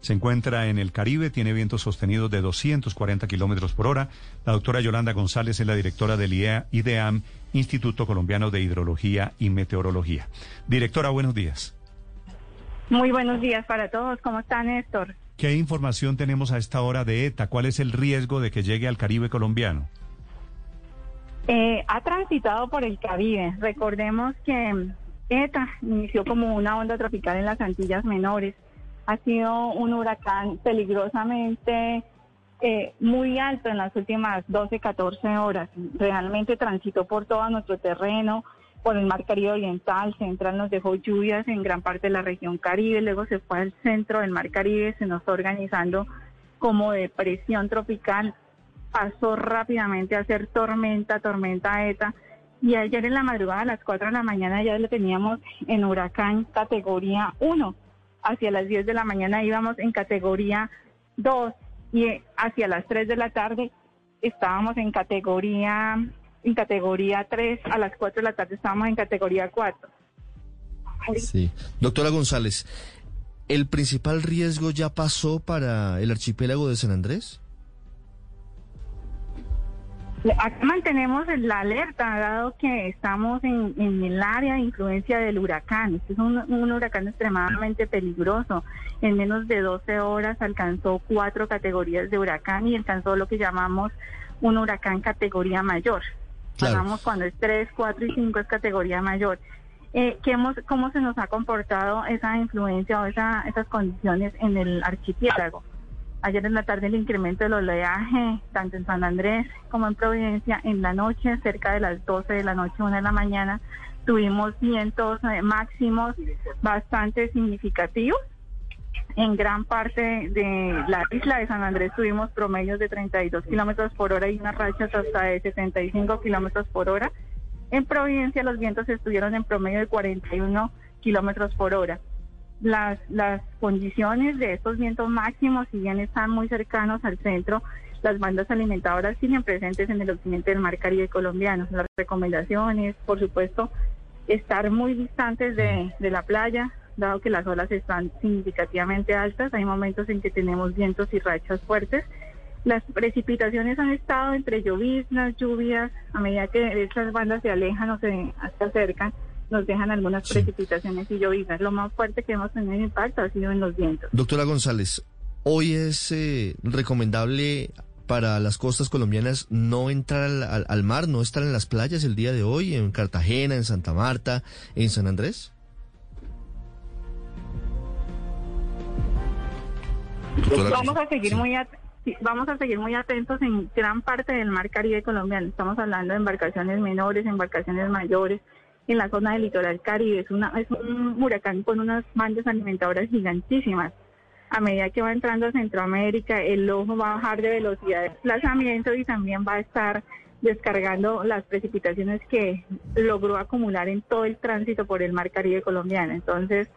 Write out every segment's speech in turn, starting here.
Se encuentra en el Caribe, tiene vientos sostenidos de 240 kilómetros por hora. La doctora Yolanda González es la directora del IDEAM, Instituto Colombiano de Hidrología y Meteorología. Directora, buenos días. Muy buenos días para todos. ¿Cómo está, Néstor? ¿Qué información tenemos a esta hora de ETA? ¿Cuál es el riesgo de que llegue al Caribe colombiano? Eh, ha transitado por el Caribe. Recordemos que ETA inició como una onda tropical en las Antillas Menores ha sido un huracán peligrosamente eh, muy alto en las últimas 12, 14 horas. Realmente transitó por todo nuestro terreno, por el mar Caribe Oriental, Central nos dejó lluvias en gran parte de la región Caribe, luego se fue al centro del mar Caribe, se nos organizando como depresión tropical, pasó rápidamente a ser tormenta, tormenta ETA, y ayer en la madrugada a las 4 de la mañana ya lo teníamos en huracán categoría 1 hacia las 10 de la mañana íbamos en categoría 2 y hacia las 3 de la tarde estábamos en categoría en categoría 3, a las 4 de la tarde estábamos en categoría 4. Sí. Doctora González, ¿el principal riesgo ya pasó para el archipiélago de San Andrés? Acá mantenemos la alerta, dado que estamos en, el área de influencia del huracán. Este es un, huracán extremadamente peligroso. En menos de 12 horas alcanzó cuatro categorías de huracán y alcanzó lo que llamamos un huracán categoría mayor. Hablamos cuando es 3, 4 y 5 es categoría mayor. Eh, hemos, ¿Cómo se nos ha comportado esa influencia o esa, esas condiciones en el archipiélago? Ayer en la tarde el incremento del oleaje, tanto en San Andrés como en Providencia, en la noche, cerca de las 12 de la noche, 1 de la mañana, tuvimos vientos eh, máximos bastante significativos. En gran parte de la isla de San Andrés tuvimos promedios de 32 kilómetros por hora y unas rachas hasta de 75 kilómetros por hora. En Providencia los vientos estuvieron en promedio de 41 kilómetros por hora las, las condiciones de estos vientos máximos, si bien están muy cercanos al centro, las bandas alimentadoras siguen presentes en el occidente del mar Caribe colombiano. Las recomendaciones, por supuesto, estar muy distantes de, de la playa, dado que las olas están significativamente altas. Hay momentos en que tenemos vientos y rachas fuertes. Las precipitaciones han estado entre lloviznas, lluvias, a medida que estas bandas se alejan o se, se acercan nos dejan algunas precipitaciones y lloviznas. Lo más fuerte que hemos tenido impacto ha sido en los vientos. Doctora González, hoy es eh, recomendable para las costas colombianas no entrar al, mar, no estar en las playas el día de hoy, en Cartagena, en Santa Marta, en San Andrés? Vamos a seguir muy vamos a seguir muy atentos en gran parte del mar Caribe colombiano. Estamos hablando de embarcaciones menores, embarcaciones mayores, en la zona del litoral caribe. Es, una, es un huracán con unas bandas alimentadoras gigantísimas. A medida que va entrando a Centroamérica, el ojo va a bajar de velocidad de desplazamiento y también va a estar descargando las precipitaciones que logró acumular en todo el tránsito por el mar Caribe colombiano. Entonces,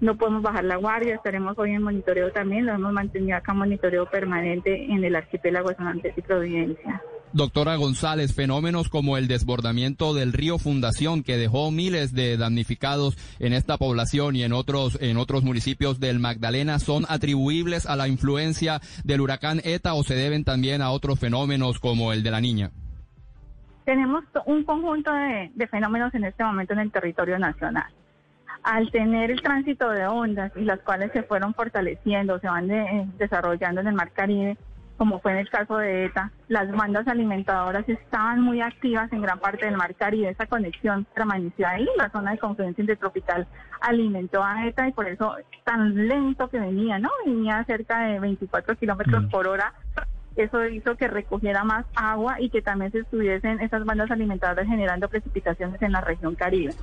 no podemos bajar la guardia, estaremos hoy en monitoreo también, lo hemos mantenido acá monitoreo permanente en el archipiélago de San Andrés y Providencia. Doctora González, fenómenos como el desbordamiento del río Fundación que dejó miles de damnificados en esta población y en otros en otros municipios del Magdalena son atribuibles a la influencia del huracán ETA o se deben también a otros fenómenos como el de la niña. Tenemos un conjunto de, fenómenos en este momento en el territorio nacional. Al tener el tránsito de ondas y las cuales se fueron fortaleciendo, se van desarrollando en el Mar Caribe, como fue en el caso de ETA, las bandas alimentadoras estaban muy activas en gran parte del mar Caribe, esa conexión permaneció ahí, la zona de confluencia intertropical alimentó a ETA y por eso tan lento que venía, ¿no? Venía cerca de 24 kilómetros mm. por hora Eso hizo que recogiera más agua y que también se estuviesen esas bandas alimentadoras generando precipitaciones en la región Caribe.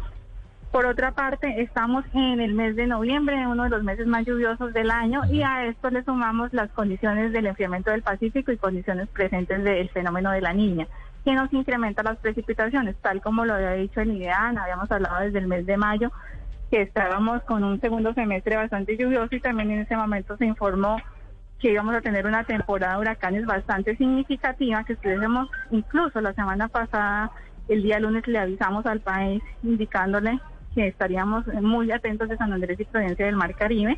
Por otra parte, estamos en el mes de noviembre, uno de los meses más lluviosos del año, y a esto le sumamos las condiciones del enfriamiento del Pacífico y condiciones presentes del fenómeno de la niña, que nos incrementa las precipitaciones, tal como lo había dicho el IDEAN, habíamos hablado desde el mes de mayo, que estábamos con un segundo semestre bastante lluvioso y también en ese momento se informó que íbamos a tener una temporada de huracanes bastante significativa, que estuviésemos incluso la semana pasada, el día lunes le avisamos al país indicándole que estaríamos muy atentos de San Andrés y Providencia del Mar Caribe.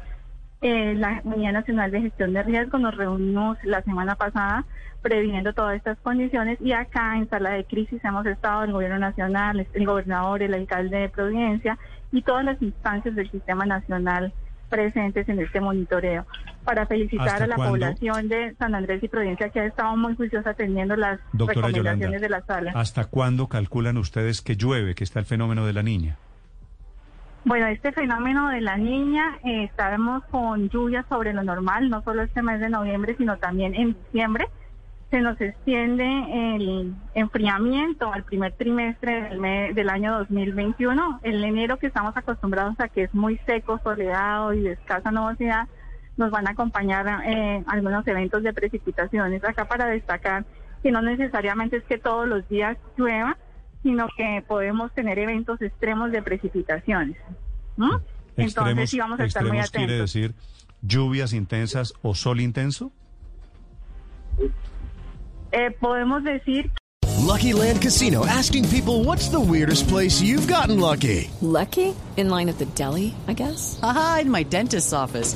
Eh, la Unidad Nacional de Gestión de Riesgo nos reunimos la semana pasada previniendo todas estas condiciones y acá en sala de crisis hemos estado el gobierno nacional, el gobernador, el alcalde de Providencia y todas las instancias del sistema nacional presentes en este monitoreo. Para felicitar a la población de San Andrés y Providencia que ha estado muy juiciosa atendiendo las recomendaciones de la sala. ¿Hasta cuándo calculan ustedes que llueve, que está el fenómeno de la niña? Bueno, este fenómeno de la niña, eh, estaremos con lluvias sobre lo normal, no solo este mes de noviembre, sino también en diciembre. Se nos extiende el enfriamiento al primer trimestre del, del año 2021. El enero que estamos acostumbrados a que es muy seco, soleado y de escasa nubosidad, nos van a acompañar eh, algunos eventos de precipitaciones. Acá para destacar que no necesariamente es que todos los días llueva, sino que podemos tener eventos extremos de precipitaciones. Entonces sí vamos a estar muy atentos. quiere decir lluvias intensas o sol intenso? Eh, podemos decir Lucky Land Casino asking people what's the weirdest place you've gotten lucky? Lucky? In line at the deli, I guess. Aha, in my dentist's office.